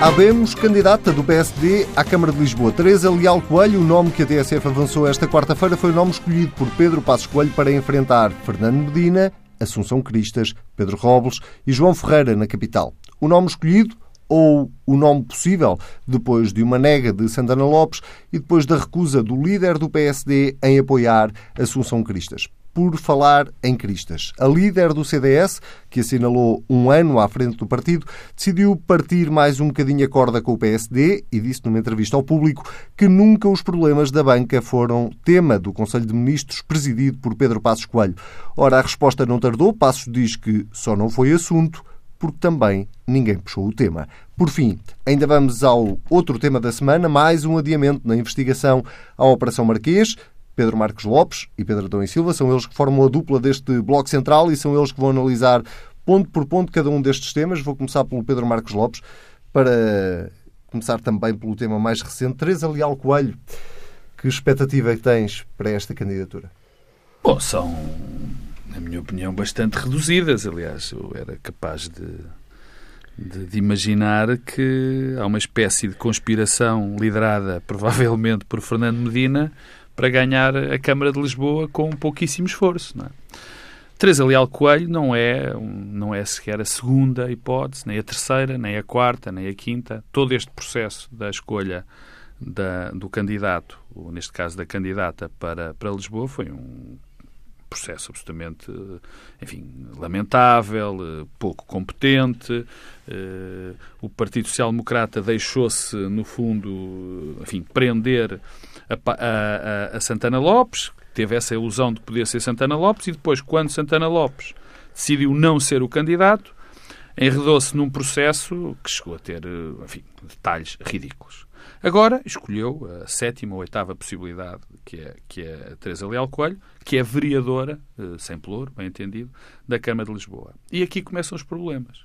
Habemos candidata do PSD à Câmara de Lisboa. Teresa Leal Coelho, o nome que a TSF avançou esta quarta-feira, foi o nome escolhido por Pedro Passos Coelho para enfrentar Fernando Medina, Assunção Cristas, Pedro Robles e João Ferreira na capital. O nome escolhido ou o nome possível, depois de uma nega de Santana Lopes e depois da recusa do líder do PSD em apoiar Assunção Cristas por falar em Cristas. A líder do CDS, que assinalou um ano à frente do partido, decidiu partir mais um bocadinho a corda com o PSD e disse numa entrevista ao público que nunca os problemas da banca foram tema do Conselho de Ministros presidido por Pedro Passos Coelho. Ora, a resposta não tardou. Passos diz que só não foi assunto porque também ninguém puxou o tema. Por fim, ainda vamos ao outro tema da semana, mais um adiamento na investigação à Operação Marquês. Pedro Marcos Lopes e Pedro Adão e Silva. São eles que formam a dupla deste Bloco Central e são eles que vão analisar ponto por ponto cada um destes temas. Vou começar pelo Pedro Marcos Lopes para começar também pelo tema mais recente. Teresa Leal Coelho, que expectativa é tens para esta candidatura? Bom, são, na minha opinião, bastante reduzidas. Aliás, eu era capaz de, de, de, imaginar que há uma espécie de conspiração liderada provavelmente por Fernando Medina para ganhar a Câmara de Lisboa com pouquíssimo esforço. Não é? Teresa Leal Coelho não é, não é sequer a segunda hipótese, nem a terceira, nem a quarta, nem a quinta. Todo este processo da escolha da, do candidato, ou neste caso da candidata para, para Lisboa, foi um processo absolutamente, enfim, lamentável, pouco competente. Eh, o Partido Social Democrata deixou-se, no fundo, enfim, prender a, a, a Santana Lopes, teve essa ilusão de poder ser Santana Lopes, e depois, quando Santana Lopes decidiu não ser o candidato, enredou-se num processo que chegou a ter, enfim, detalhes ridículos. Agora escolheu a sétima ou oitava possibilidade, que é, que é a Teresa Leal Coelho, que é vereadora, eh, sem pelouro, bem entendido, da Câmara de Lisboa. E aqui começam os problemas.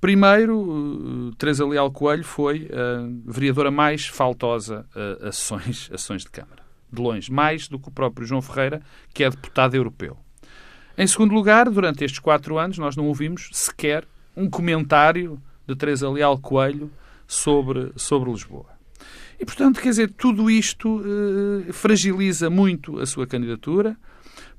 Primeiro, eh, Teresa Leal Coelho foi a vereadora mais faltosa a, sessões, a sessões de Câmara. De longe, mais do que o próprio João Ferreira, que é deputado europeu. Em segundo lugar, durante estes quatro anos, nós não ouvimos sequer um comentário de Teresa Leal Coelho sobre, sobre Lisboa. E, portanto, quer dizer, tudo isto eh, fragiliza muito a sua candidatura,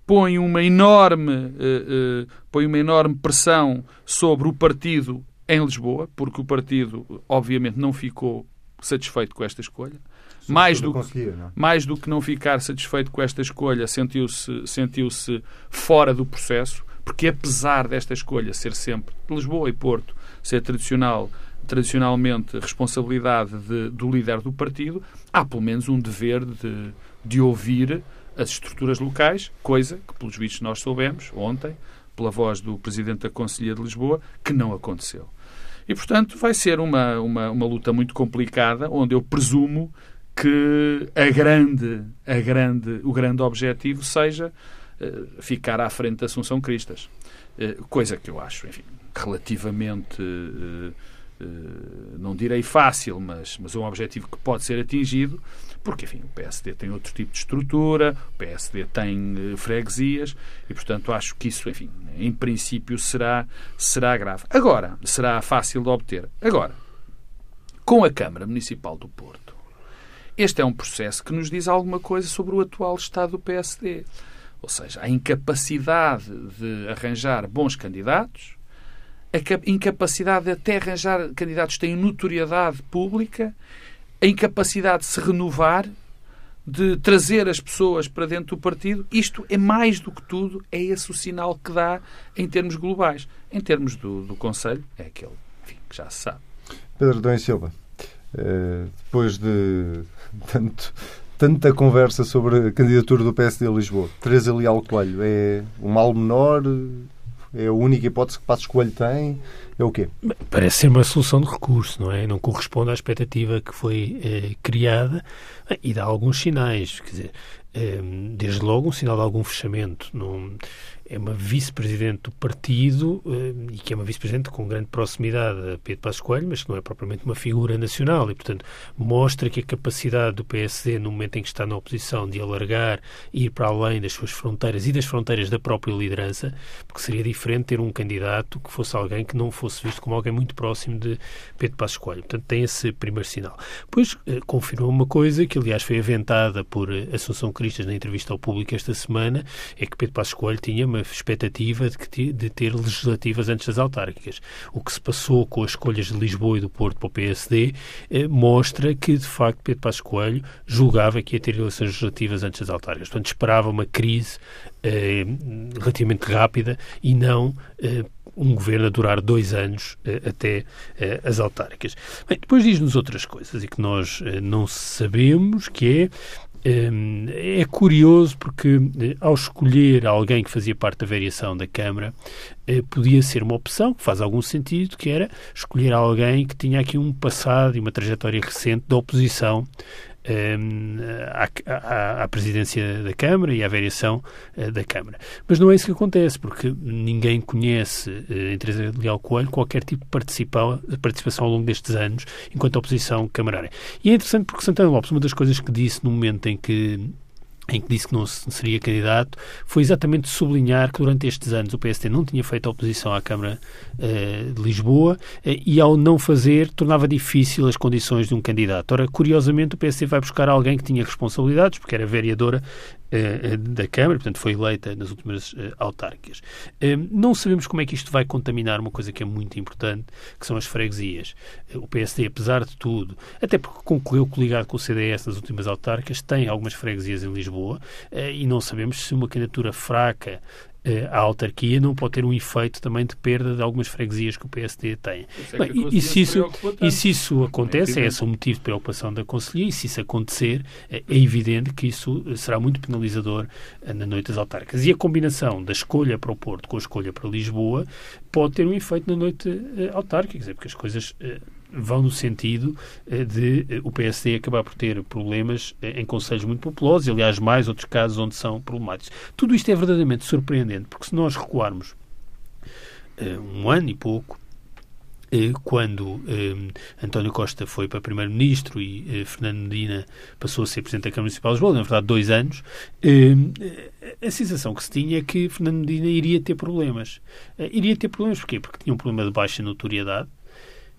põe uma enorme, eh, põe uma enorme pressão sobre o partido em Lisboa, porque o partido, obviamente, não ficou satisfeito com esta escolha. Mais do, que, mais do que não ficar satisfeito com esta escolha, sentiu-se sentiu -se fora do processo, porque apesar desta escolha ser sempre de Lisboa e Porto, ser tradicional, tradicionalmente responsabilidade de, do líder do partido, há pelo menos um dever de, de ouvir as estruturas locais, coisa que, pelos vistos, nós soubemos ontem, pela voz do Presidente da Conselhia de Lisboa, que não aconteceu. E, portanto, vai ser uma, uma, uma luta muito complicada, onde eu presumo que a grande, a grande, o grande objetivo seja uh, ficar à frente da Assunção Cristas. Uh, coisa que eu acho, enfim, relativamente, uh, não direi fácil, mas, mas um objetivo que pode ser atingido, porque, enfim, o PSD tem outro tipo de estrutura, o PSD tem freguesias, e, portanto, acho que isso, enfim, em princípio, será, será grave. Agora, será fácil de obter. Agora, com a Câmara Municipal do Porto, este é um processo que nos diz alguma coisa sobre o atual estado do PSD. Ou seja, a incapacidade de arranjar bons candidatos, a incapacidade de até arranjar candidatos que têm notoriedade pública, a incapacidade de se renovar de trazer as pessoas para dentro do partido, isto é mais do que tudo, é esse o sinal que dá em termos globais. Em termos do, do Conselho, é aquele enfim, que já se sabe. Pedro Dom Silva, uh, depois de tanto, tanta conversa sobre a candidatura do PSD a Lisboa, Teresa Leal Coelho, é um mal menor? É a única hipótese que Passos Coelho tem? É o quê? Parece ser uma solução de recurso, não é? Não corresponde à expectativa que foi eh, criada e dá alguns sinais. Quer dizer, eh, desde logo um sinal de algum fechamento. Não, é uma vice-presidente do partido eh, e que é uma vice-presidente com grande proximidade a Pedro Passos Coelho, mas que não é propriamente uma figura nacional e, portanto, mostra que a capacidade do PSD, no momento em que está na oposição, de alargar e ir para além das suas fronteiras e das fronteiras da própria liderança, porque seria diferente ter um candidato que fosse alguém que não fosse visto como alguém muito próximo de Pedro Passos Coelho. Portanto, tem esse primeiro sinal. Depois, eh, confirmou uma coisa que, aliás, foi aventada por eh, Assunção Cristas na entrevista ao público esta semana, é que Pedro Passos Coelho tinha uma expectativa de, que, de ter legislativas antes das autárquicas. O que se passou com as escolhas de Lisboa e do Porto para o PSD eh, mostra que, de facto, Pedro Passos Coelho julgava que ia ter eleições legislativas antes das autárquicas. Portanto, esperava uma crise eh, relativamente rápida e não eh, um governo a durar dois anos eh, até eh, as autárquicas. Bem, depois diz-nos outras coisas e que nós eh, não sabemos, que é é curioso porque, ao escolher alguém que fazia parte da variação da Câmara, podia ser uma opção, que faz algum sentido, que era escolher alguém que tinha aqui um passado e uma trajetória recente da oposição à, à, à, presidência da Câmara e à variação eh, da Câmara. Mas não é isso que acontece, porque ninguém conhece eh, em Teresa Leal Coelho qualquer tipo de participação ao longo destes anos enquanto oposição camarária. E é interessante porque Santana Lopes, uma das coisas que disse no momento em que em que disse que não seria candidato, foi exatamente sublinhar que durante estes anos o PSD não tinha feito oposição à Câmara uh, de Lisboa uh, e, ao não fazer, tornava difícil as condições de um candidato. Ora, curiosamente, o PSD vai buscar alguém que tinha responsabilidades, porque era vereadora da Câmara, portanto foi eleita nas últimas uh, autárquicas. Não sabemos como é que isto vai contaminar uma coisa que é muito importante, que são as freguesias. o PSD, apesar de tudo, até porque concluiu coligado com o CDS nas últimas autárquicas, tem algumas freguesias em Lisboa e não sabemos se uma candidatura fraca eh, a autarquia não pode ter um efeito também de perda de algumas freguesias que o PSD tem. É Bem, e, e, se isso, e se isso acontece, é esse o motivo de preocupação da Conselhia, e se isso acontecer, é, é evidente que isso será muito penalizador eh, na noite das autárquicas. E a combinação da escolha para o Porto com a escolha para Lisboa pode ter um efeito na noite autárquica, quer dizer, porque as coisas vão no sentido eh, de eh, o PSD acabar por ter problemas eh, em conselhos muito populosos, e aliás mais outros casos onde são problemáticos. Tudo isto é verdadeiramente surpreendente, porque se nós recuarmos um ano e pouco, quando António Costa foi para Primeiro-Ministro e Fernando Medina passou a ser Presidente da Câmara Municipal de Lisboa, na verdade dois anos, a sensação que se tinha é que Fernando Medina iria ter problemas. iria ter problemas porquê? Porque tinha um problema de baixa notoriedade,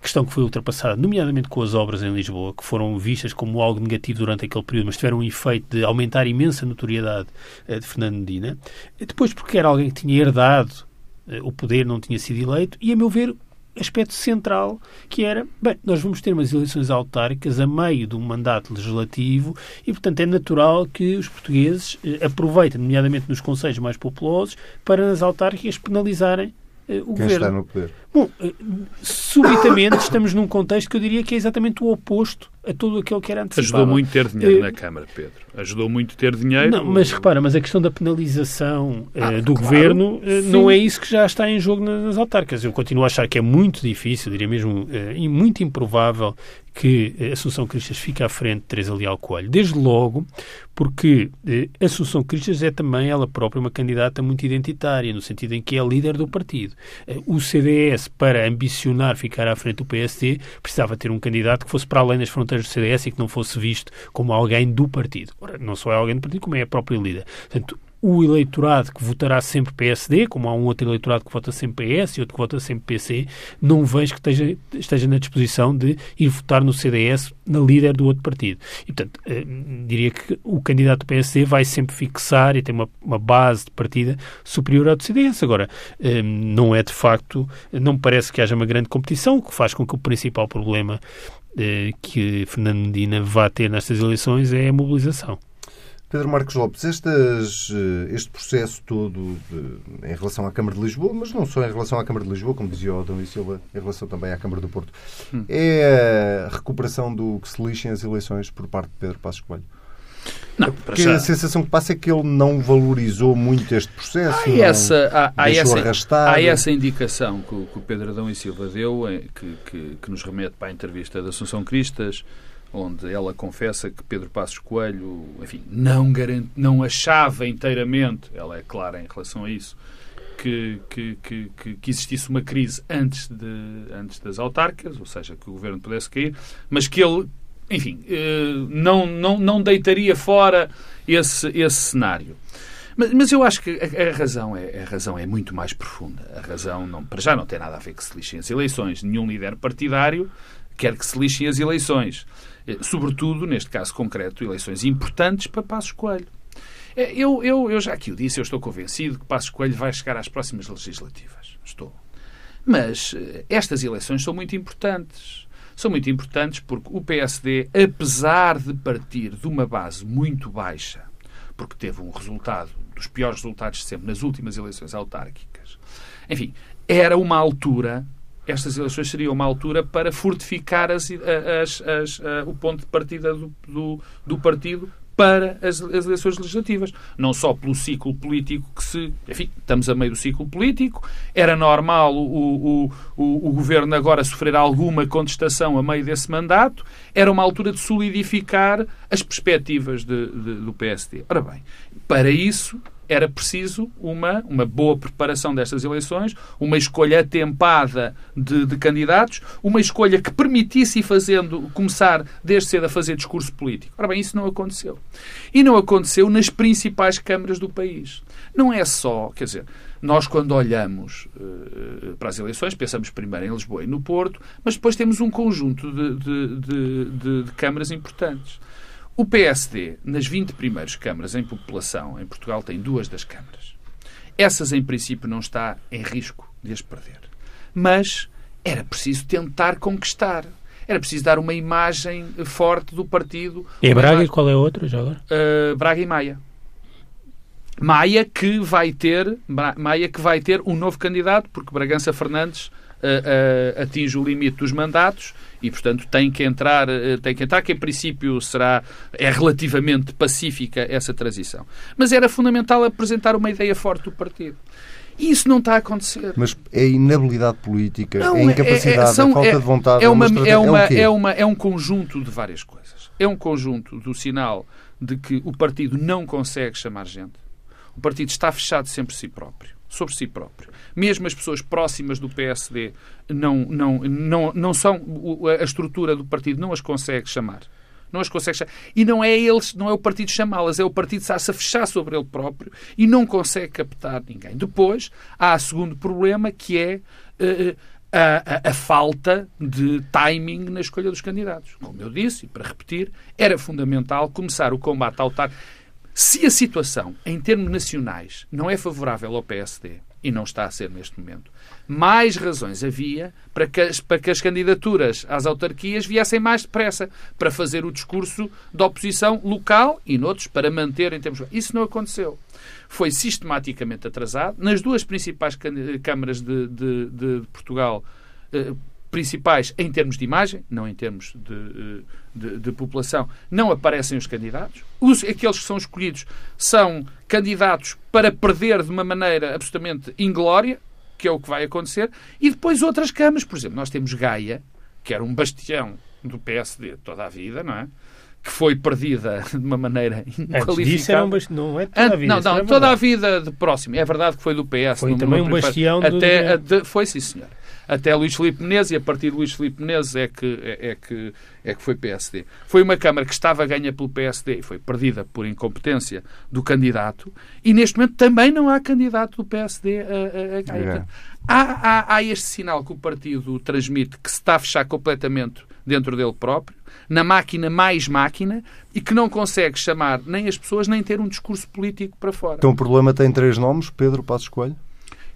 questão que foi ultrapassada, nomeadamente com as obras em Lisboa, que foram vistas como algo negativo durante aquele período, mas tiveram um efeito de aumentar a imensa notoriedade eh, de Fernando Medina. Depois, porque era alguém que tinha herdado eh, o poder, não tinha sido eleito, e, a meu ver, aspecto central, que era, bem, nós vamos ter umas eleições autárquicas a meio de um mandato legislativo e, portanto, é natural que os portugueses eh, aproveitem, nomeadamente nos conselhos mais populosos, para nas autárquicas penalizarem o Quem governo. está no poder. Bom, eh, subitamente estamos num contexto que eu diria que é exatamente o oposto a tudo aquilo que era antecipado. Ajudou muito ter dinheiro uh, na Câmara, Pedro. Ajudou muito ter dinheiro. Não, mas repara, mas a questão da penalização uh, ah, do claro, governo uh, não é isso que já está em jogo nas autarcas. Eu continuo a achar que é muito difícil, diria mesmo, e muito improvável que Assunção Cristas fique à frente de Teresa Leal Coelho. Desde logo, porque Assunção Cristas é também ela própria uma candidata muito identitária, no sentido em que é líder do partido. o CDS, para ambicionar ficar à frente do PSD, precisava ter um candidato que fosse para além das fronteiras do CDS e que não fosse visto como alguém do partido. Ora, não só é alguém do partido, como é a própria líder. Portanto, o eleitorado que votará sempre PSD, como há um outro eleitorado que vota sempre PS e outro que vota sempre PC, não vejo que esteja, esteja na disposição de ir votar no CDS, na líder do outro partido. E, portanto, eh, diria que o candidato do PSD vai sempre fixar e tem uma, uma base de partida superior ao do CDS. Agora, eh, não é de facto, não me parece que haja uma grande competição, o que faz com que o principal problema eh, que Fernando Medina vá ter nestas eleições é a mobilização. Pedro Marcos Lopes, estas, eh, este processo todo de, em relação à Câmara de Lisboa, mas não só em relação à Câmara de Lisboa, como dizia o Dom Silva, em relação também à Câmara do Porto, hum. é a recuperação do que se lixem as eleições por parte de Pedro Passos Coelho? Não, porque já... a sensação que passa é que ele não valorizou muito este processo. Há essa, há, há essa, arrastar. há essa indicação que o, que o Pedro Adão e Silva deu, eh, que, que, que, nos remete para a entrevista da Assunção Cristas, onde ela confessa que Pedro Passos Coelho, enfim, não, garante, não achava inteiramente, ela é clara em relação a isso, que, que, que, que, existisse uma crise antes, de, antes das autárquicas, ou seja, que o governo pudesse cair, mas que ele enfim, eh, não, não, não deitaria fora esse, esse cenário. Mas, eu acho que a, razão é, a razão é muito mais profunda. A razão, não, para já, não tem nada a ver que se lixem as eleições. Nenhum líder partidário quer que se lixem as eleições. Eh, sobretudo, neste caso concreto, eleições importantes para Passos Coelho. Eh, eu, eu, eu já aqui o disse, eu estou convencido que Passos Coelho vai chegar às próximas legislativas. Estou. Mas eh, estas eleições são muito importantes. São muito importantes porque o PSD, apesar de partir de uma base muito baixa, porque teve um resultado, dos piores resultados de sempre nas últimas eleições autárquicas, enfim, era uma altura estas eleições seriam uma altura para fortificar as, as, as, o ponto de partida do, do, do partido para as, as, eleições legislativas. Não só pelo ciclo político que se. Enfim, estamos a meio do ciclo político. Era normal o, o, o, o governo agora sofrer alguma contestação a meio desse mandato. Era uma altura de solidificar as perspectivas de, de, do PSD. Ora bem, para isso era preciso uma, uma boa preparação destas eleições, uma escolha atempada de, de, candidatos, uma escolha que permitisse ir fazendo, começar desde cedo a fazer discurso político. Ora bem, isso não aconteceu. E não aconteceu nas principais câmaras do país. Não é só, quer dizer, nós quando olhamos uh, para as eleições, pensamos primeiro em Lisboa e no Porto, mas depois temos um conjunto de, de, de, de câmaras importantes. O PSD, nas 20 primeiras câmaras em população, em Portugal, tem duas das câmaras. Essas, em princípio, não está em risco de as perder. Mas era preciso tentar conquistar. Era preciso dar uma imagem forte do partido. E Braga imagem... e qual é outro, já agora? Uh, Braga e Maia. Maia que vai ter Maia que vai ter um novo candidato, porque Bragança Fernandes uh, atinge o limite dos mandatos e, portanto, tem que entrar, uh, tem que entrar, que em princípio será, é relativamente pacífica essa transição. Mas era fundamental apresentar uma ideia forte do partido. E isso não está a acontecer. Mas é inabilidade política, não, é incapacidade, é, é, são, é falta é, de vontade. É, uma, é, uma, é, uma, é um conjunto de várias coisas. É um conjunto do sinal de que o partido não consegue chamar gente. O partido está fechado sempre si próprio sobre si próprio. Mesmo as pessoas próximas do PSD não, não, não, não são. A estrutura do partido não as consegue chamar. Não as consegue chamar. E não é eles, não é o partido chamá-las, é o partido estar-se a fechar sobre ele próprio e não consegue captar ninguém. Depois há o segundo problema que é. Uh, a, a, a, falta de timing na escolha dos candidatos. Como eu disse, e para repetir, era fundamental começar o combate autar se a situação, em termos nacionais, não é favorável ao PSD, e não está a ser neste momento, mais razões havia para que, as, para que as candidaturas às autarquias viessem mais depressa, para fazer o discurso da oposição local e noutros, para manter em termos. Isso não aconteceu. Foi sistematicamente atrasado. Nas duas principais câmaras de, de, de Portugal, eh, principais em termos de imagem, não em termos de, de, de, população, não aparecem os candidatos. Os, aqueles que são escolhidos são candidatos para perder de uma maneira absolutamente inglória, que é o que vai acontecer, e depois outras câmaras. Por exemplo, nós temos Gaia, que era um bastião do PSD toda a vida, não é? que foi perdida de uma maneira inqualificável. Um não é toda a vida. Não, não, é toda a vida de próximo. É verdade que foi do PS. Foi também um bastião até, do... Foi, sim, senhor até Luís Filipe Menezes e a partir de Luís Filipe Menezes é que, é, é, que, é que foi PSD. Foi uma Câmara que estava ganha pelo PSD e foi perdida por incompetência do candidato e neste momento também não há candidato do PSD a, a, a ganhar. É. Há, há, há este sinal que o partido transmite que se está a fechar completamente dentro dele próprio, na máquina mais máquina, e que não consegue chamar nem as pessoas nem ter um discurso político para fora. Então o problema tem três nomes, Pedro Passos Coelho?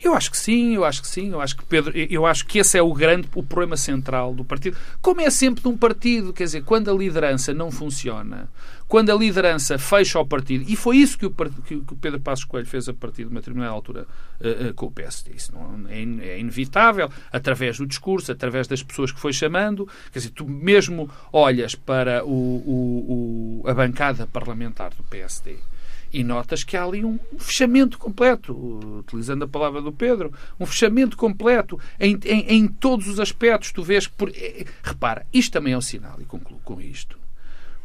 Eu acho que sim, eu acho que sim, eu acho que Pedro, eu acho que esse é o grande o problema central do partido. Como é sempre de um partido, quer dizer, quando a liderança não funciona, quando a liderança fecha o partido, e foi isso que o, que o Pedro Passos Coelho fez a partir de uma determinada altura uh, uh, com o PSD. Isso não, é, é, inevitável, através do discurso, através das pessoas que foi chamando. Quer dizer, tu mesmo olhas para o, o, o a bancada parlamentar do PSD e notas que há ali um fechamento completo, utilizando a palavra do Pedro, um fechamento completo em, em, em todos os aspectos. Tu vês que. Por... Eh, repara, isto também é um sinal, e concluo com isto.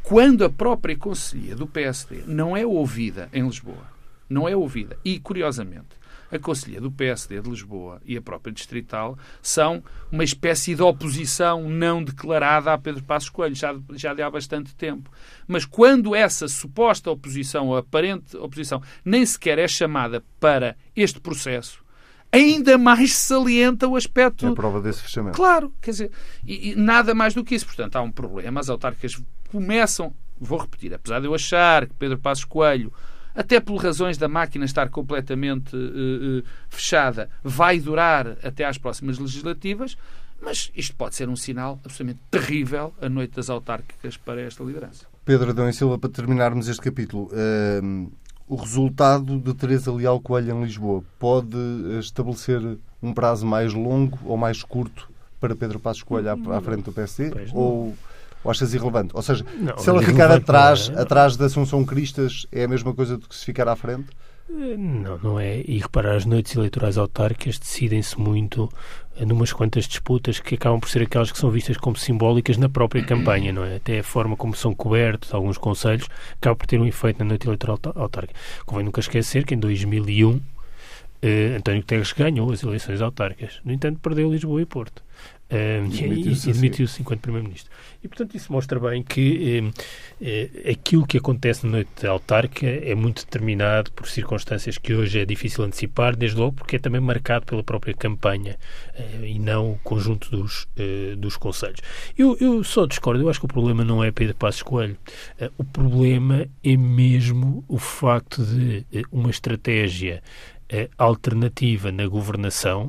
Quando a própria Conselhia do PSD não é ouvida em Lisboa, não é ouvida, e curiosamente, a Conselhia do PSD de Lisboa e a própria Distrital são uma espécie de oposição não declarada a Pedro Passos Coelho, já, já de há bastante tempo. Mas quando essa suposta oposição, ou aparente oposição, nem sequer é chamada para este processo, ainda mais salienta o aspecto. É a prova desse fechamento. Claro, quer dizer, e, e nada mais do que isso. Portanto, há um problema. As autárquicas começam, vou repetir, apesar de eu achar que Pedro Passos Coelho, até por razões da máquina estar completamente uh, uh, fechada, vai durar até às próximas legislativas, mas isto pode ser um sinal absolutamente terrível a noite das autárquicas para esta liderança. Pedro Adão e Silva, para terminarmos este capítulo, uh, o resultado de Teresa Leal Coelho em Lisboa pode estabelecer um prazo mais longo ou mais curto para Pedro Passos Coelho à, à frente do PSD? Ou, ou achas irrelevante? Ou seja, não, se ela ficar atrás, é. atrás da Assunção Cristas, é a mesma coisa do que se ficar à frente? Não, não é. E reparar, as noites eleitorais autárquicas decidem-se muito numas quantas disputas que acabam por ser aquelas que são vistas como simbólicas na própria campanha, não é? Até a forma como são cobertos alguns conselhos acaba por ter um efeito na noite eleitoral autárquica. Convém nunca esquecer que em 2001 eh, António Guterres ganhou as eleições autárquicas. No entanto, perdeu Lisboa e Porto. Uh, e, e demitiu-se enquanto Primeiro-Ministro. E, portanto, isso mostra bem que eh, eh, aquilo que acontece na noite autárquica é muito determinado por circunstâncias que hoje é difícil antecipar, desde logo porque é também marcado pela própria campanha eh, e não o conjunto dos, eh, dos conselhos. Eu, eu só discordo, eu acho que o problema não é Pedro Passos Coelho. O problema é mesmo o facto de uma estratégia alternativa na governação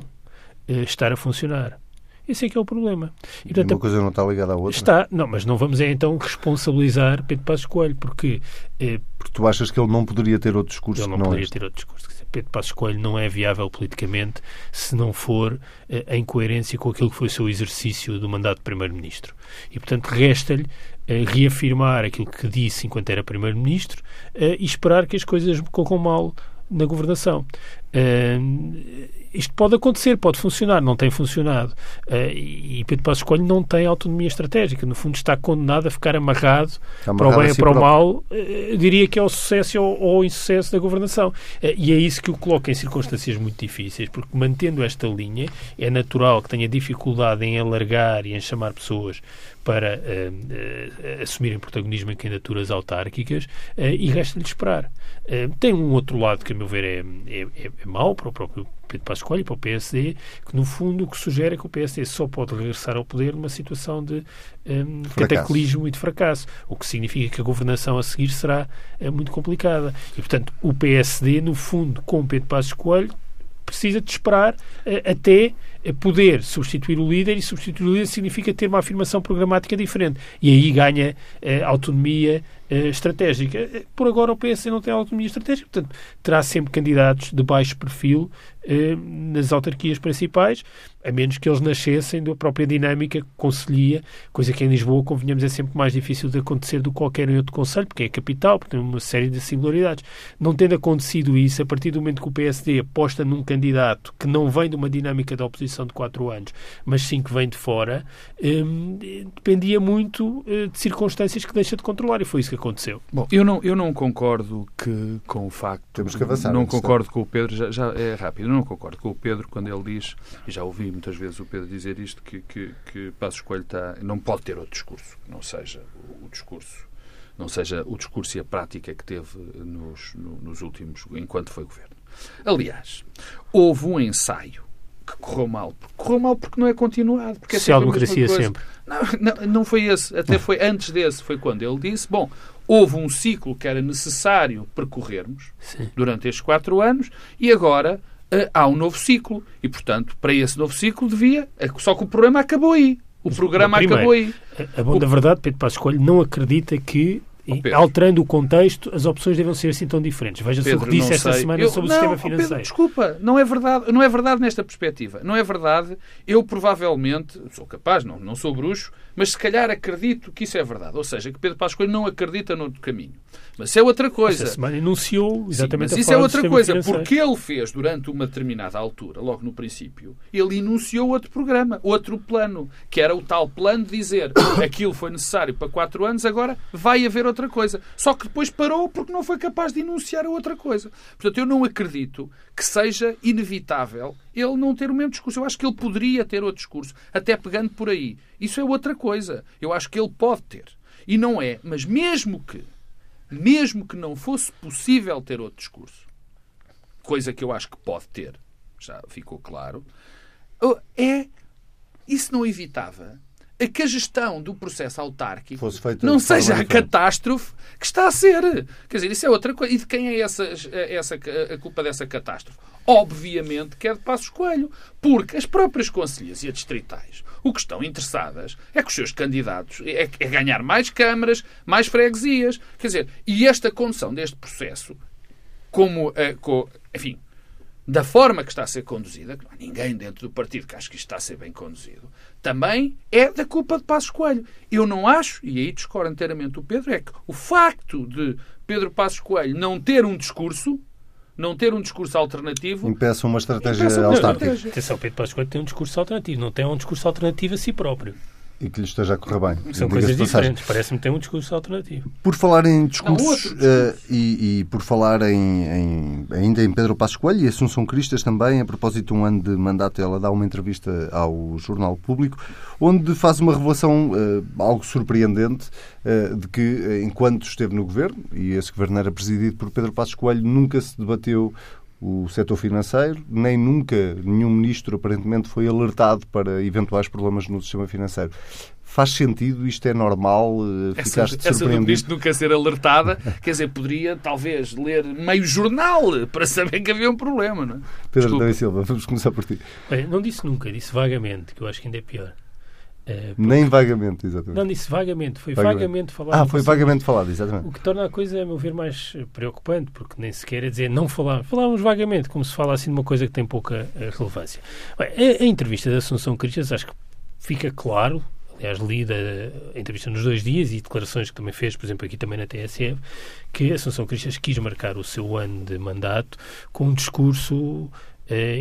estar a funcionar. Esse é que é o problema. E, portanto, uma coisa não está ligada à outra? Está, não, mas não vamos é então responsabilizar Pedro Passos Coelho, porque... Eh, porque tu achas que ele não poderia ter outro discurso ele não, não poderia este? ter outro discurso. Pedro Passos Coelho não é viável politicamente se não for eh, em coerência com aquilo que foi o seu exercício do mandato de Primeiro-Ministro. E, portanto, resta-lhe eh, reafirmar aquilo que disse enquanto era Primeiro-Ministro eh, e esperar que as coisas corram mal na governação. Uh, isto pode acontecer, pode funcionar, não tem funcionado. Uh, e Pedro Passos Coelho não tem autonomia estratégica. No fundo, está condenado a ficar amarrado, amarrado para o bem ou para o mal. Uh, diria que é o sucesso ou, ou o insucesso da governação. Uh, e é isso que o coloca em circunstâncias muito difíceis, porque mantendo esta linha, é natural que tenha dificuldade em alargar e em chamar pessoas para assumirem protagonismo em candidaturas autárquicas e resta-lhe esperar. tem um outro lado que, a meu ver, é, é, é mau para o próprio Pedro Passos Coelho, para o PSD, que no fundo o que sugere é que o PSD só pode regressar ao poder numa situação de um, cataclismo e de fracasso, o que significa que a governação a seguir será é, muito complicada. E, portanto, o PSD, no fundo, com Pedro Passos Coelho, precisa de esperar uh, até poder substituir o líder e substituir o líder significa ter uma afirmação programática diferente e aí ganha uh, autonomia estratégica. Por agora o PS não tem autonomia estratégica, portanto terá sempre candidatos de baixo perfil nas autarquias principais a menos que eles nascessem da própria dinâmica conselhia, coisa que em Lisboa, convenhamos, é sempre mais difícil de acontecer do que qualquer outro conselho, porque é capital, porque tem uma série de singularidades. Não tendo acontecido isso, a partir do momento que o PSD aposta num candidato que não vem de uma dinâmica da oposição de quatro anos, mas sim que vem de fora, dependia muito eh, de circunstâncias que deixa de controlar, e foi isso que aconteceu. Bom, eu não, eu não concordo que, com o facto... Temos que avançar. Não concordo com o Pedro, já, já é rápido, eu não concordo com o Pedro quando ele diz, e já ouvi muitas vezes o Pedro dizer isto, que, que, que Passos Coelho está, não pode ter outro discurso, não seja o, o discurso não seja o discurso e a prática que teve nos, no, nos últimos, enquanto foi governo. Aliás, houve um ensaio correu mal. Correu mal porque não é continuado. Porque é Social-democracia sempre. Não, não, não foi esse. Até foi antes desse. Foi quando ele disse, bom, houve um ciclo que era necessário percorrermos Sim. durante estes quatro anos e agora uh, há um novo ciclo. E, portanto, para esse novo ciclo devia. É só que o programa acabou aí. O programa primeiro, acabou aí. A, a bom o... da verdade, Pedro Passos Coelho não acredita que e, alterando o contexto, as opções devem ser assim tão diferentes. Veja-se o que disse esta sei. semana eu, sobre não, o sistema financeiro. Pedro, desculpa, não é verdade, não é verdade nesta perspectiva. Não é verdade. Eu provavelmente sou capaz, não, não sou bruxo, mas se calhar acredito que isso é verdade. Ou seja, que Pedro Passos Coelho não acredita no caminho. Mas isso é outra coisa. Esta semana enunciou exatamente Sim, mas isso é outra coisa, porque ele fez durante uma determinada altura, logo no princípio, ele enunciou outro programa, outro plano, que era o tal plano de dizer aquilo foi necessário para quatro anos, agora vai haver outra coisa. Só que depois parou porque não foi capaz de enunciar a outra coisa. Portanto, eu não acredito que seja inevitável ele não ter o mesmo discurso. Eu acho que ele poderia ter outro discurso, até pegando por aí. Isso é outra coisa. Eu acho que ele pode ter. E não é. Mas mesmo que, mesmo que não fosse possível ter outro discurso, coisa que eu acho que pode ter, já ficou claro, é isso não evitava é que a gestão do processo autárquico não seja a catástrofe que está a ser. Quer dizer, isso é outra coisa. E de quem é essa, essa, a culpa dessa catástrofe? Obviamente que é de Passos Coelho. Porque as próprias conselhas e as distritais o que estão interessadas é que os seus candidatos é, é ganhar mais câmaras, mais freguesias. Quer dizer, e esta condução deste processo, como, com, enfim, da forma que está a ser conduzida, que não há ninguém dentro do partido que acha que isto está a ser bem conduzido, também é da culpa de Passos Coelho. Eu não acho, e aí discordo inteiramente o Pedro, é que o facto de Pedro Passos Coelho não ter um discurso, não ter um discurso alternativo... Impeça uma estratégia austárquica. Atenção, Pedro Passos Coelho tem um discurso alternativo, não tem um discurso alternativo a si próprio e que lhe esteja a correr bem. São coisas diferentes. Parece-me ter um discurso alternativo. Por falar em discursos Não, uh, e, e, por falar em, em, ainda em Pedro Passos Coelho e Assunção Cristas também, a propósito de um ano de mandato, ela dá uma entrevista ao Jornal Público, onde faz uma revelação uh, algo surpreendente uh, de que, enquanto esteve no governo, e esse governo era presidido por Pedro Passos Coelho, nunca se debateu o setor financeiro, nem nunca nenhum ministro aparentemente foi alertado para eventuais problemas no sistema financeiro. Faz sentido? Isto é normal? Eh, ficaste essa, surpreendido? Essa do nunca ser alertada, quer dizer, poderia talvez ler meio jornal para saber que havia um problema, não é? Pedro Silva, vamos começar por ti. Bem, não disse nunca, disse vagamente, que eu acho que ainda é pior. Uh, Nem vagamente, exatamente. Não disse vagamente, foi vagamente, vagamente falado. Ah, foi vagamente falado, exatamente. O que torna a coisa, a meu ver, mais preocupante, porque nem sequer é dizer não falar. Falávamos vagamente, como se fala assim de uma coisa que tem pouca uh, relevância. Bem, a, a, entrevista da Assunção Cristas, acho que fica claro, aliás, li a entrevista nos dois dias e declarações que também fez, por exemplo, aqui também na TSF, que a Assunção Cristas quis marcar o seu ano de mandato com um discurso uh,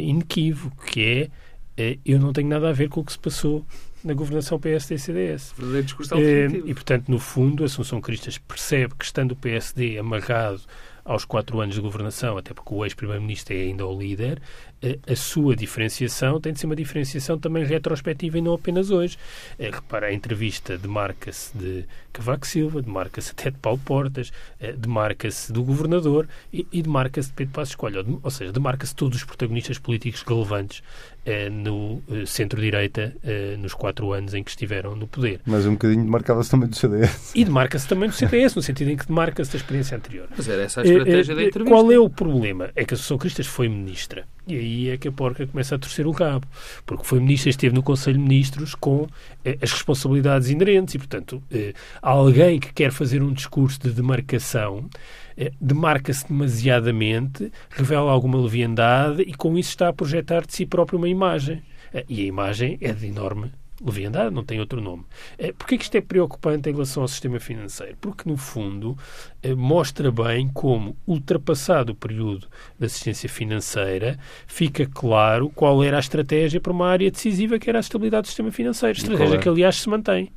inequívoco, que é eu não tenho nada a ver com o que se passou na governação PSD-CDS. Verdadeiro discurso alternativo. E, portanto, no fundo, Assunção Cristas percebe que, estando o PSD amarrado aos quatro anos de governação, até porque o ex-primeiro-ministro é ainda o líder, a, sua diferenciação tem de ser uma diferenciação também retrospectiva e não apenas hoje. É, repara, a entrevista demarca-se de Cavaco Silva, demarca-se até de Paulo Portas, é, demarca-se do governador e, e demarca-se de Pedro Passos Coelho, ou, seja, demarca-se todos os protagonistas políticos relevantes é, no centro-direita nos quatro anos em que estiveram no poder. Mas um bocadinho demarcava-se também do CDS. E demarca-se também do CDS, no sentido em que demarca-se da experiência anterior. Mas era essa a estratégia da entrevista. Qual é o problema? É que a Associação Cristas foi ministra. E aí é que a porca começa a torcer o rabo. Porque foi ministro, esteve no Conselho de Ministros com eh, as responsabilidades inerentes e, portanto, eh, alguém que quer fazer um discurso de demarcação eh, demarca-se demasiadamente, revela alguma leviandade e com isso está a projetar de si próprio uma imagem. Eh, e a imagem é de enorme leviandade, não tem outro nome. Eh, Porquê que isto é preocupante em relação ao sistema financeiro? Porque, no fundo, eh, mostra bem como, ultrapassado o período de assistência financeira, fica claro qual era a estratégia para uma área decisiva que era a estabilidade do sistema financeiro. Estratégia que, aliás, se mantém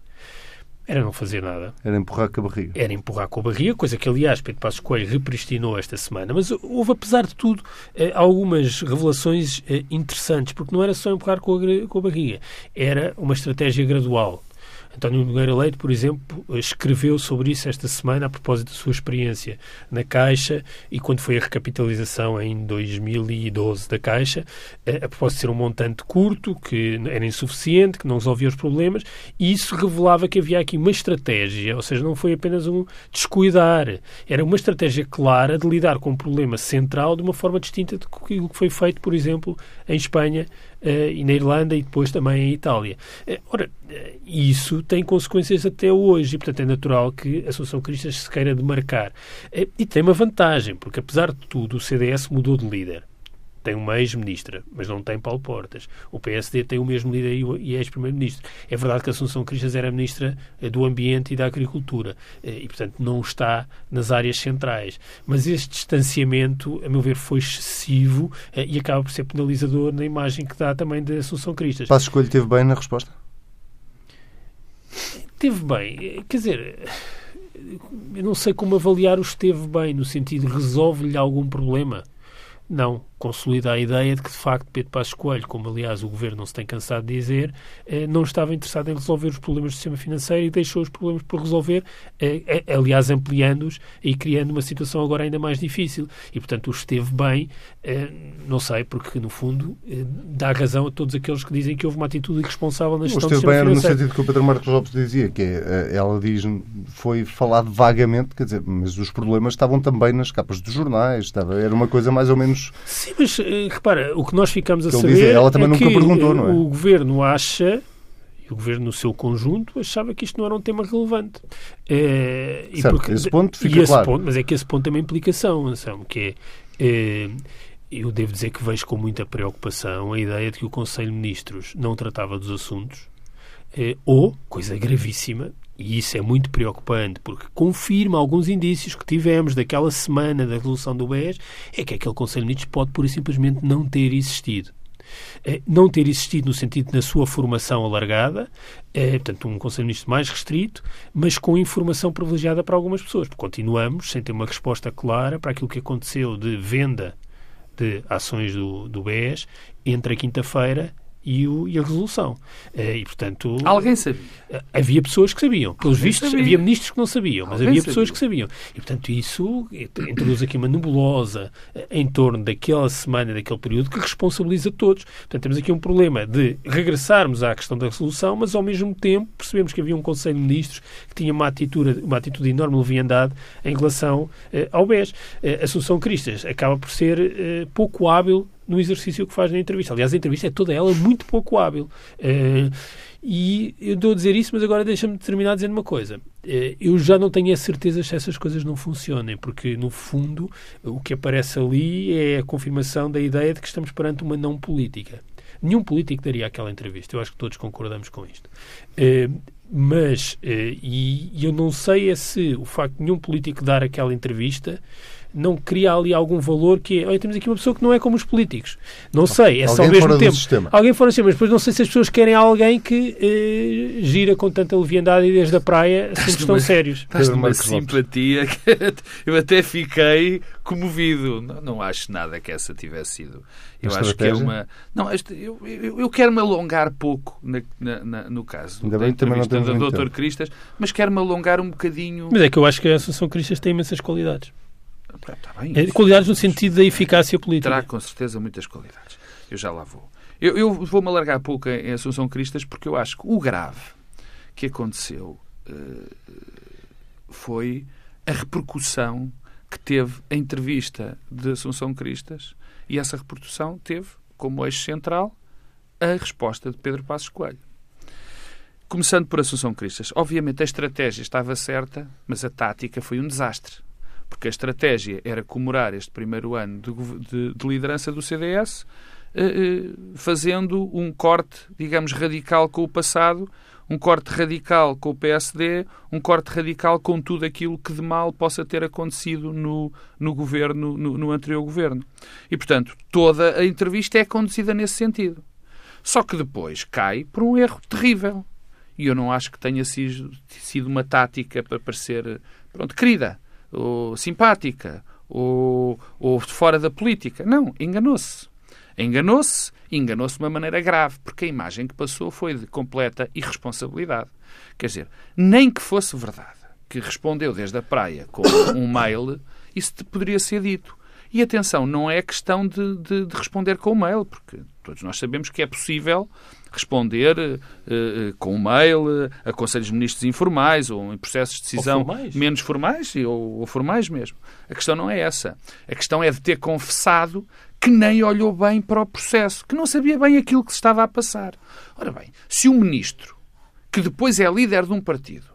era não fazer nada. Era empurrar com a barriga. Era empurrar com a barriga, coisa que, aliás, Pedro Passos Coelho repristinou esta semana. Mas houve, apesar de tudo, eh, algumas revelações eh, interessantes, porque não era só empurrar com a, com a barriga, era uma estratégia gradual. António Nogueira Leite, por exemplo, escreveu sobre isso esta semana a propósito da sua experiência na Caixa e quando foi a recapitalização em 2012 da Caixa, eh, a propósito de ser um montante curto, que era insuficiente, que não resolvia os problemas, e isso revelava que havia aqui uma estratégia, ou seja, não foi apenas um descuidar, era uma estratégia clara de lidar com um problema central de uma forma distinta do que foi feito, por exemplo, em Espanha e na Irlanda e depois também em Itália. Uh, ora, uh, isso tem consequências até hoje e, portanto, é natural que a Associação Cristas se queira demarcar. e tem uma vantagem, porque apesar de tudo, o CDS mudou de líder tem uma ex-ministra, mas não tem Paulo Portas. O PSD tem o mesmo líder e ex-primeiro-ministro. É verdade que a Assunção Cristas era ministra eh, do Ambiente e da Agricultura eh, e, portanto, não está nas áreas centrais. Mas este distanciamento, a meu ver, foi excessivo eh, e acaba por ser penalizador na imagem que dá também da Assunção Cristas. Passo Escolho teve bem na resposta? Teve bem. Quer dizer eu não sei como avaliar o esteve bem, no sentido resolve-lhe algum problema. Não, consolida a ideia de que, de facto, Pedro Passos Coelho, como aliás o Governo não se tem cansado de dizer, eh, não estava interessado em resolver os problemas do sistema financeiro e deixou os problemas por resolver, eh, eh, aliás, ampliando-os e criando uma situação agora ainda mais difícil. E, portanto, o esteve bem, não sei, porque, no fundo, dá razão a todos aqueles que dizem que houve uma atitude irresponsável na gestão do sistema bem financeiro. no sentido que o Pedro Marcos Lopes dizia, que é, ela diz, foi falado vagamente, quer dizer, mas os problemas estavam também nas capas dos jornais, estava, era uma coisa mais ou menos... Sim, mas eh, repara, o que nós ficamos a que saber diz, ela também é nunca que perguntou, não é? o governo acha e o governo no seu conjunto achava que isto não era um tema relevante. É, certo, porque, esse ponto fica esse claro. Ponto, mas é que esse ponto tem uma implicação, Anselmo, que é, é, eu devo dizer que vejo com muita preocupação a ideia de que o Conselho de Ministros não tratava dos assuntos ou, coisa gravíssima, e isso é muito preocupante, porque confirma alguns indícios que tivemos daquela semana da resolução do BES, é que aquele Conselho de Ministros pode pura e simplesmente não ter existido. É, não ter existido no sentido na sua formação alargada, é, portanto, um Conselho de Ministros mais restrito, mas com informação privilegiada para algumas pessoas. Continuamos sem ter uma resposta clara para aquilo que aconteceu de venda de ações do, do BES entre a quinta-feira e, o, e a resolução. Eh, e, portanto... Alguém sabia? Eh, havia pessoas que sabiam. Pelos Alguém vistos, sabia. havia ministros que não sabiam, mas Alguém havia pessoas sabia. que sabiam. E, portanto, isso introduz aqui uma nebulosa eh, em torno daquela semana, daquele período, que responsabiliza todos. Portanto, temos aqui um problema de regressarmos à questão da resolução, mas, ao mesmo tempo, percebemos que havia um Conselho de Ministros que tinha uma atitude, uma atitude de enorme leviandade em relação ao BES. a Assunção Cristas acaba por ser pouco hábil no exercício que faz na entrevista. Aliás, a entrevista é toda ela muito pouco hábil. Uh, e eu estou a dizer isso, mas agora deixa-me terminar dizendo uma coisa. Uh, eu já não tenho a certeza se essas coisas não funcionem, porque, no fundo, o que aparece ali é a confirmação da ideia de que estamos perante uma não política. Nenhum político daria aquela entrevista. Eu acho que todos concordamos com isto. Uh, mas, e eu não sei é se o facto de nenhum político dar aquela entrevista não cria ali algum valor que é, olha, temos aqui uma pessoa que não é como os políticos. Não sei, é alguém só ao mesmo tempo. Sistema. Alguém fora do sistema, mas depois não sei se as pessoas querem alguém que eh, gira com tanta leviandade e desde a praia assuntos tão sérios. Estás uma simpatia que eu até fiquei comovido. Não, não, acho nada que essa tivesse sido. Eu acho estratégia? que é uma. Não, eu, eu, eu quero me alongar pouco na, na, na, no caso Ainda da entrevista do Dr. Cristas, mas quero me alongar um bocadinho. Mas é que eu acho que a Associação Cristas tem imensas qualidades. Está bem, é, qualidades no sentido da eficácia política. Terá com certeza muitas qualidades. Eu já lá vou. Eu, eu vou-me alargar pouco em Assunção Cristas porque eu acho que o grave que aconteceu uh, foi a repercussão que teve a entrevista de Assunção Cristas e essa repercussão teve como eixo central a resposta de Pedro Passos Coelho. Começando por Assunção Cristas. Obviamente a estratégia estava certa, mas a tática foi um desastre porque a estratégia era comemorar este primeiro ano de, de, de liderança do CDS, eh, eh, fazendo um corte, digamos, radical com o passado, um corte radical com o PSD, um corte radical com tudo aquilo que de mal possa ter acontecido no, no governo, no, no anterior governo. E, portanto, toda a entrevista é conduzida nesse sentido. Só que depois cai por um erro terrível. E eu não acho que tenha sido, sido uma tática para parecer, pronto, querida ou simpática, ou, ou fora da política. Não, enganou-se. Enganou-se, enganou-se de uma maneira grave, porque a imagem que passou foi de completa irresponsabilidade. Quer dizer, nem que fosse verdade que respondeu desde a praia com um mail, isso poderia ser dito. E atenção, não é questão de, de, de responder com o mail, porque todos nós sabemos que é possível responder uh, com um mail uh, a conselhos de ministros informais ou em processos de decisão formais. menos formais ou, ou formais mesmo. A questão não é essa. A questão é de ter confessado que nem olhou bem para o processo, que não sabia bem aquilo que se estava a passar. Ora bem, se um ministro, que depois é líder de um partido,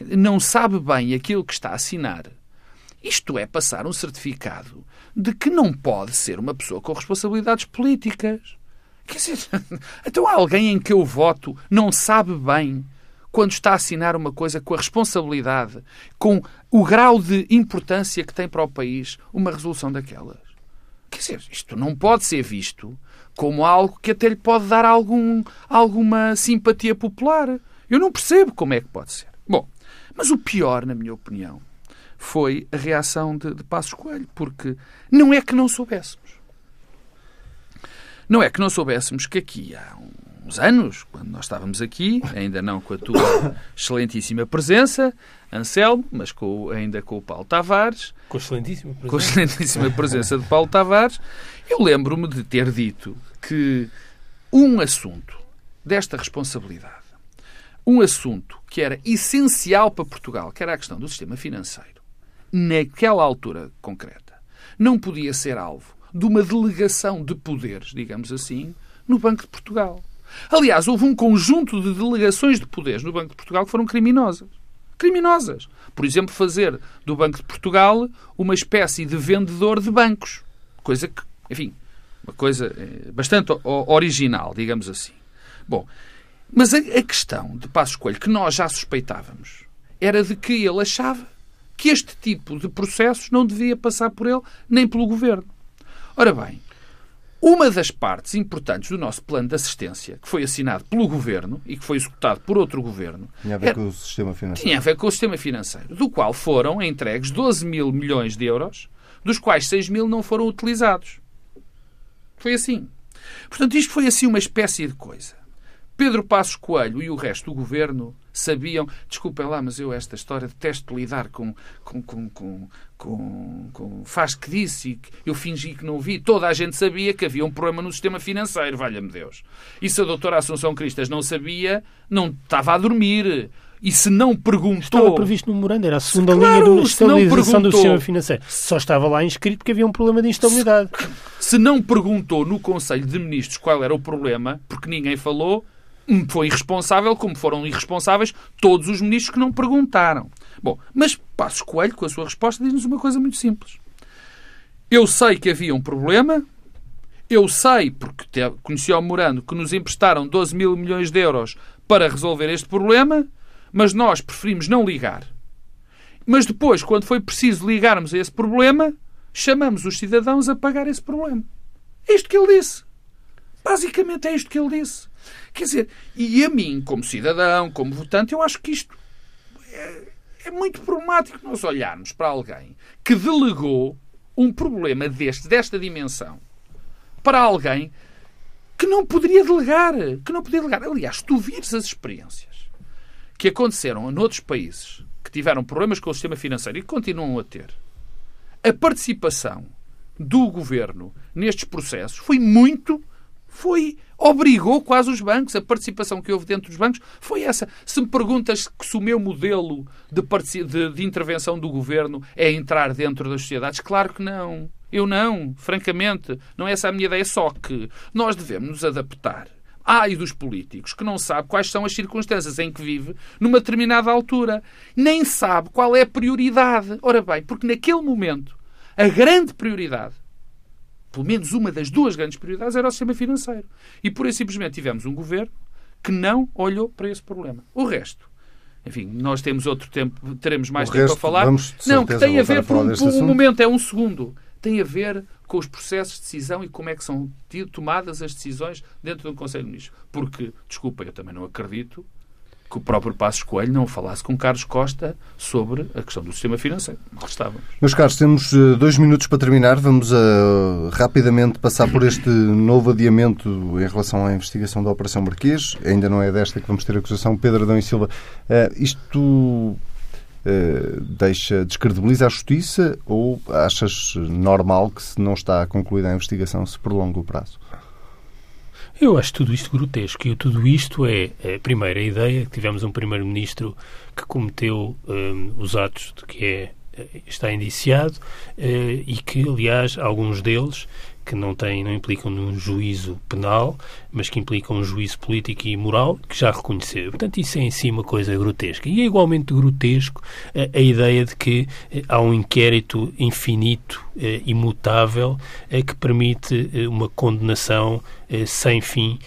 não sabe bem aquilo que está a assinar, isto é passar um certificado de que não pode ser uma pessoa com responsabilidades políticas. Quer dizer, então alguém em que eu voto não sabe bem quando está a assinar uma coisa com a responsabilidade, com o grau de importância que tem para o país uma resolução daquelas. Quer dizer, isto não pode ser visto como algo que até lhe pode dar algum, alguma simpatia popular. Eu não percebo como é que pode ser. Bom, Mas o pior, na minha opinião, foi a reação de, de Passos Coelho, porque não é que não soubéssemos. Não é que não soubéssemos que aqui há uns anos, quando nós estávamos aqui, ainda não com a tua excelentíssima presença, Anselmo, mas com, ainda com o Paulo Tavares. Com a excelentíssima presença. Com a excelentíssima presença de Paulo Tavares, eu lembro-me de ter dito que um assunto desta responsabilidade, um assunto que era essencial para Portugal, que era a questão do sistema financeiro, naquela altura concreta, não podia ser alvo de uma delegação de poderes, digamos assim, no Banco de Portugal. Aliás, houve um conjunto de delegações de poderes no Banco de Portugal que foram criminosas. Criminosas. Por exemplo, fazer do Banco de Portugal uma espécie de vendedor de bancos. Coisa que, enfim, uma coisa eh, bastante original, digamos assim. Bom, mas a, questão de Passos Coelho, que nós já suspeitávamos, era de que ele achava que este tipo de processos não devia passar por ele nem pelo governo. Ora bem, uma das partes importantes do nosso plano de assistência, que foi assinado pelo Governo e que foi executado por outro Governo... Tinha a ver era, com o sistema financeiro. Tinha a ver com o sistema financeiro, do qual foram entregues 12 mil milhões de euros, dos quais 6 mil não foram utilizados. Foi assim. Portanto, isto foi assim uma espécie de coisa. Pedro Passos Coelho e o resto do governo sabiam, desculpem lá, mas eu esta história detesto lidar com, com, com, com, com, com faz que disse e que eu fingi que não vi. Toda a gente sabia que havia um problema no sistema financeiro, valha-me Deus. E se a doutora Assunção Cristas não sabia, não estava a dormir. E se não perguntou. Estava previsto no memorando, era a segunda claro, linha de estabilização do sistema financeiro. Só estava lá inscrito porque havia um problema de instabilidade. Se, se não perguntou no Conselho de Ministros qual era o problema, porque ninguém falou, foi irresponsável, como foram irresponsáveis todos os ministros que não perguntaram. Bom, mas Passos Coelho, com a sua resposta, diz-nos uma coisa muito simples. Eu sei que havia um problema, eu sei, porque conheci ao Morando, que nos emprestaram 12 mil milhões de euros para resolver este problema, mas nós preferimos não ligar. Mas depois, quando foi preciso ligarmos a esse problema, chamamos os cidadãos a pagar esse problema. É isto que ele disse. Basicamente é isto que ele disse. Quer dizer, e a mim, como cidadão, como votante, eu acho que isto é, é muito problemático nós olharmos para alguém que delegou um problema deste, desta dimensão para alguém que não poderia delegar. Que não poderia delegar. Aliás, tu vires as experiências que aconteceram noutros países que tiveram problemas com o sistema financeiro e que continuam a ter, a participação do governo nestes processos foi muito foi obrigou quase os bancos. A participação que houve dentro dos bancos foi essa. Se me perguntas se o meu modelo de, de, de intervenção do governo é entrar dentro das sociedades, claro que não. Eu não, francamente. Não é essa a minha ideia. Só que nós devemos nos adaptar ai dos políticos que não sabe quais são as circunstâncias em que vive numa determinada altura. Nem sabe qual é a prioridade. Ora bem, porque naquele momento a grande prioridade pelo menos uma das duas grandes prioridades era o sistema financeiro. E por isso simplesmente tivemos um governo que não olhou para esse problema. O resto, enfim, nós temos outro tempo, teremos mais o tempo resto, a falar. não, que tem a ver, por um, por um momento, é um segundo, tem a ver com os processos de decisão e como é que são tomadas as decisões dentro do Conselho de Ministros. Porque, desculpa, eu também não acredito que o próprio Passos Coelho não falasse com Carlos Costa sobre a questão do sistema financeiro. Estávamos. Meus caros, temos eh, dois minutos para terminar. Vamos uh, rapidamente passar por este novo adiamento em relação à investigação da Operação Marquês. Ainda não é desta que vamos ter acusação. Pedro Adão e Silva, uh, isto Uh, deixa, descredibiliza a justiça ou achas normal que se não está concluída a investigação se prolonga o prazo? Eu acho tudo isto grotesco e tudo isto é, é a primeira ideia. Que tivemos um primeiro-ministro que cometeu um, os atos de que é, está indiciado uh, e que, aliás, alguns deles que não têm, não implicam num juízo penal, mas que implicam um juízo político e moral, que já reconheceu. Portanto, isso é em si uma coisa grotesca. E é igualmente grotesco a, eh, a ideia de que eh, há um inquérito infinito, eh, imutável, eh, que permite eh, uma condenação eh, sem fim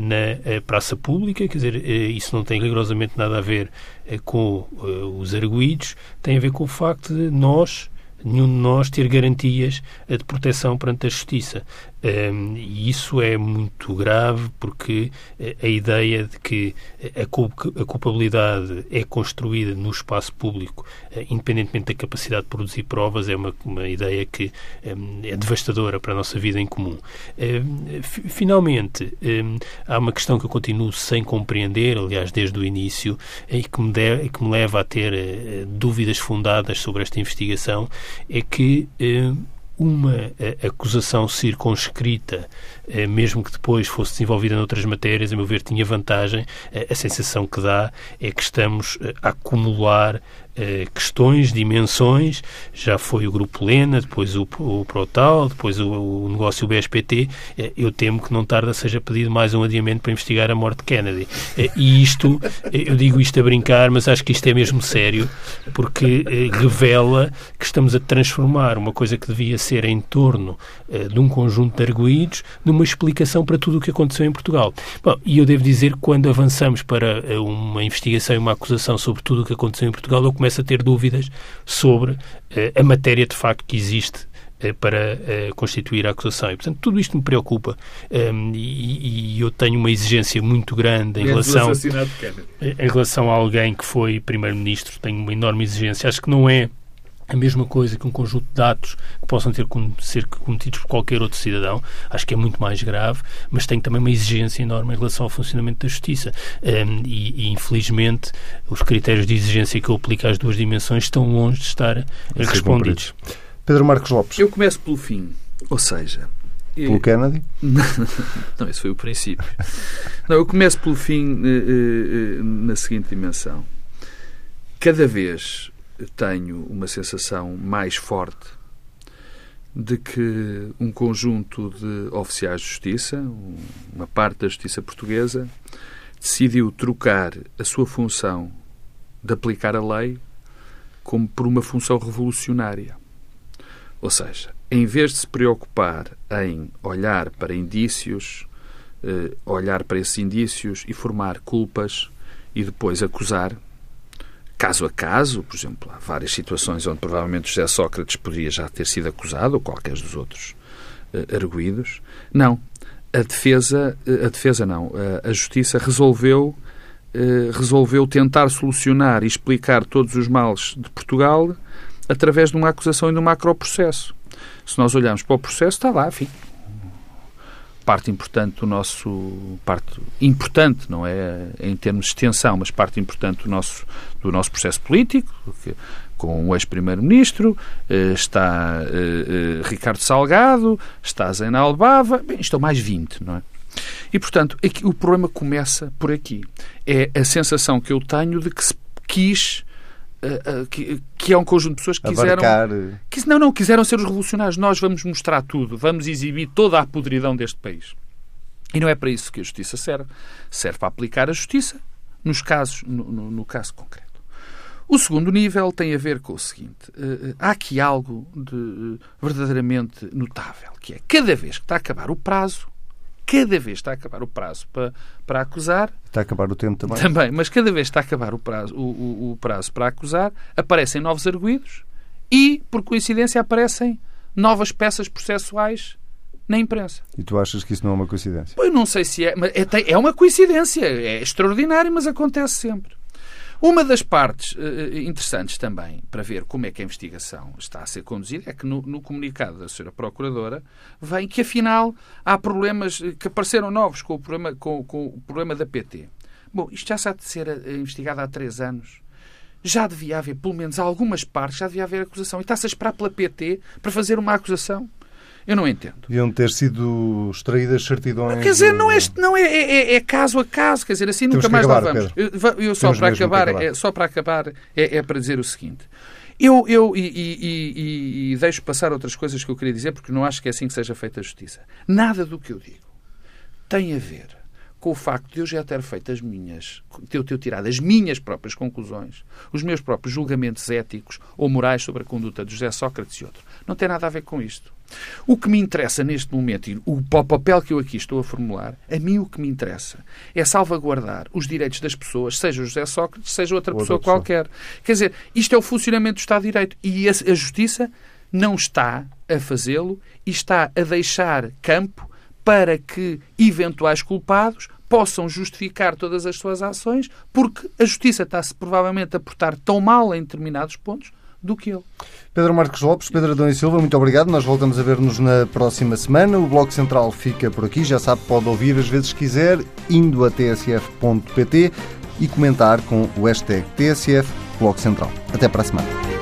na praça pública, quer dizer, isso não tem rigorosamente nada a ver com os arguídos, tem a ver com o facto de nós, nenhum de nós ter garantias de proteção perante a justiça. E isso é muito grave porque a ideia de que a culpabilidade é construída no espaço público, eh, independentemente da capacidade de produzir provas, é uma, uma ideia que é devastadora para a nossa vida em comum. Um, finalmente, há uma questão que eu continuo sem compreender, aliás, desde o início, e que me, de, que me leva a ter uh, dúvidas fundadas sobre esta investigação, é que uma acusação circunscrita, eh, mesmo que depois fosse desenvolvida noutras matérias, a meu ver, tinha vantagem. A sensação que dá é que estamos a acumular eh, questões, dimensões, já foi o Grupo Lena, depois o, o Protal, depois o, o negócio BSPT, eh, eu temo que não tarda seja pedido mais um adiamento para investigar a morte de Kennedy. Eh, e isto, eu digo isto a brincar, mas acho que isto é mesmo sério, porque revela que estamos a transformar uma coisa que devia ser em torno de um conjunto de arguídos numa explicação para tudo o que aconteceu em Portugal. Bom, e eu devo dizer que quando avançamos para uma investigação e uma acusação sobre tudo o que aconteceu em Portugal, eu começa a ter dúvidas sobre eh, a matéria de facto que existe eh, para uh, constituir a acusação. E, portanto, tudo isto me preocupa um, ehm, e, e, eu tenho uma exigência muito grande em relação, em relação a alguém que foi Primeiro-Ministro. Tenho uma enorme exigência. Acho que não é a mesma coisa que um conjunto de dados que possam ter ser cometidos por qualquer outro cidadão, acho que é muito mais grave, mas tem também uma exigência enorme em relação ao funcionamento da justiça. Um, e, e, infelizmente, os critérios de exigência que eu aplico às duas dimensões estão longe de estar respondidos. Pedro Marcos Lopes. Eu começo pelo fim, ou seja. Pelo Kennedy? Não, esse foi o princípio. Não, eu começo pelo fim eh, eh, na seguinte dimensão. Cada vez tenho uma sensação mais forte de que um conjunto de oficiais de justiça, uma parte da justiça portuguesa, decidiu trocar a sua função de aplicar a lei como por uma função revolucionária. Ou seja, em vez de se preocupar em olhar para indícios, eh, olhar para esses indícios e formar culpas e depois acusar, caso a caso, por exemplo, há várias situações onde provavelmente José Sócrates poderia já ter sido acusado, ou qualquer dos outros uh, arguídos. Não. A defesa, uh, a defesa não. Uh, a justiça resolveu, resolveu tentar solucionar e explicar todos os males de Portugal através de uma acusação e de um macroprocesso. Se nós olharmos para o processo, está lá, enfim, parte importante do nosso parte importante não é em termos de extensão mas parte importante do nosso do nosso processo político com o ex-primeiro-ministro eh, está eh, eh, Ricardo Salgado está Zena Albava bem, estão mais 20 não é? E portanto aqui, o problema começa por aqui. É a sensação que eu tenho de que se quis que, que, é um conjunto de pessoas que quiseram. Que, não, não, quiseram ser os revolucionários. Nós vamos mostrar tudo, vamos exibir toda a podridão deste país. E não é para isso que a justiça serve. Serve para aplicar a justiça nos casos, no, no, no caso concreto. O segundo nível tem a ver com o seguinte: uh, há aqui algo de verdadeiramente notável, que é cada vez que está a acabar o prazo, cada vez está a acabar o prazo para, para acusar. Está a acabar o tempo também. Também, mas cada vez está a acabar o prazo, o, o, o prazo para acusar, aparecem novos arguídos e, por coincidência, aparecem novas peças processuais na imprensa. E tu achas que isso não é uma coincidência? Pois não sei se é, mas é, é uma coincidência, é extraordinário, mas acontece sempre. Uma das partes uh, interessantes também para ver como é que a investigação está a ser conduzida é que no, no comunicado da Sra. Procuradora vem que afinal há problemas eh, que apareceram novos com o problema, com, com o problema da PT. Bom, isto já está a ser investigado há três anos já devia haver, pelo menos algumas partes, já devia haver acusação. E está-se a esperar pela PT para fazer uma acusação. Eu não entendo. Deviam ter sido extraídas certidões. Quer dizer, não é, não é, é, é caso a caso, quer dizer, assim Temos nunca mais acabar, lá vamos. Eu, eu, só, para acabar, acabar. É, só para acabar, é, é para dizer o seguinte. Eu, eu e, e, e, e, deixo passar outras coisas que eu queria dizer, porque não acho que é assim que seja feita a justiça. Nada do que eu digo tem a ver com o facto de eu já ter feito as minhas, de eu ter tirado as minhas próprias conclusões, os meus próprios julgamentos éticos ou morais sobre a conduta de José Sócrates e outro. Não tem nada a ver com isto. O que me interessa neste momento, e o papel que eu aqui estou a formular, a mim o que me interessa é salvaguardar os direitos das pessoas, seja o José Sócrates, seja outra, pessoa, qualquer. Quer dizer, isto é o funcionamento do Estado de Direito. E a, a Justiça não está a fazê-lo e está a deixar campo para que eventuais culpados possam justificar todas as suas ações, porque a justiça está-se provavelmente a portar tão mal em determinados pontos do que ele. Pedro Marcos Lopes, Pedro Adão e Silva, muito obrigado. Nós voltamos a ver-nos na próxima semana. O Bloco Central fica por aqui. Já sabe, pode ouvir as vezes quiser, indo a tsf.pt e comentar com o hashtag TSF Bloco Central. Até para a semana.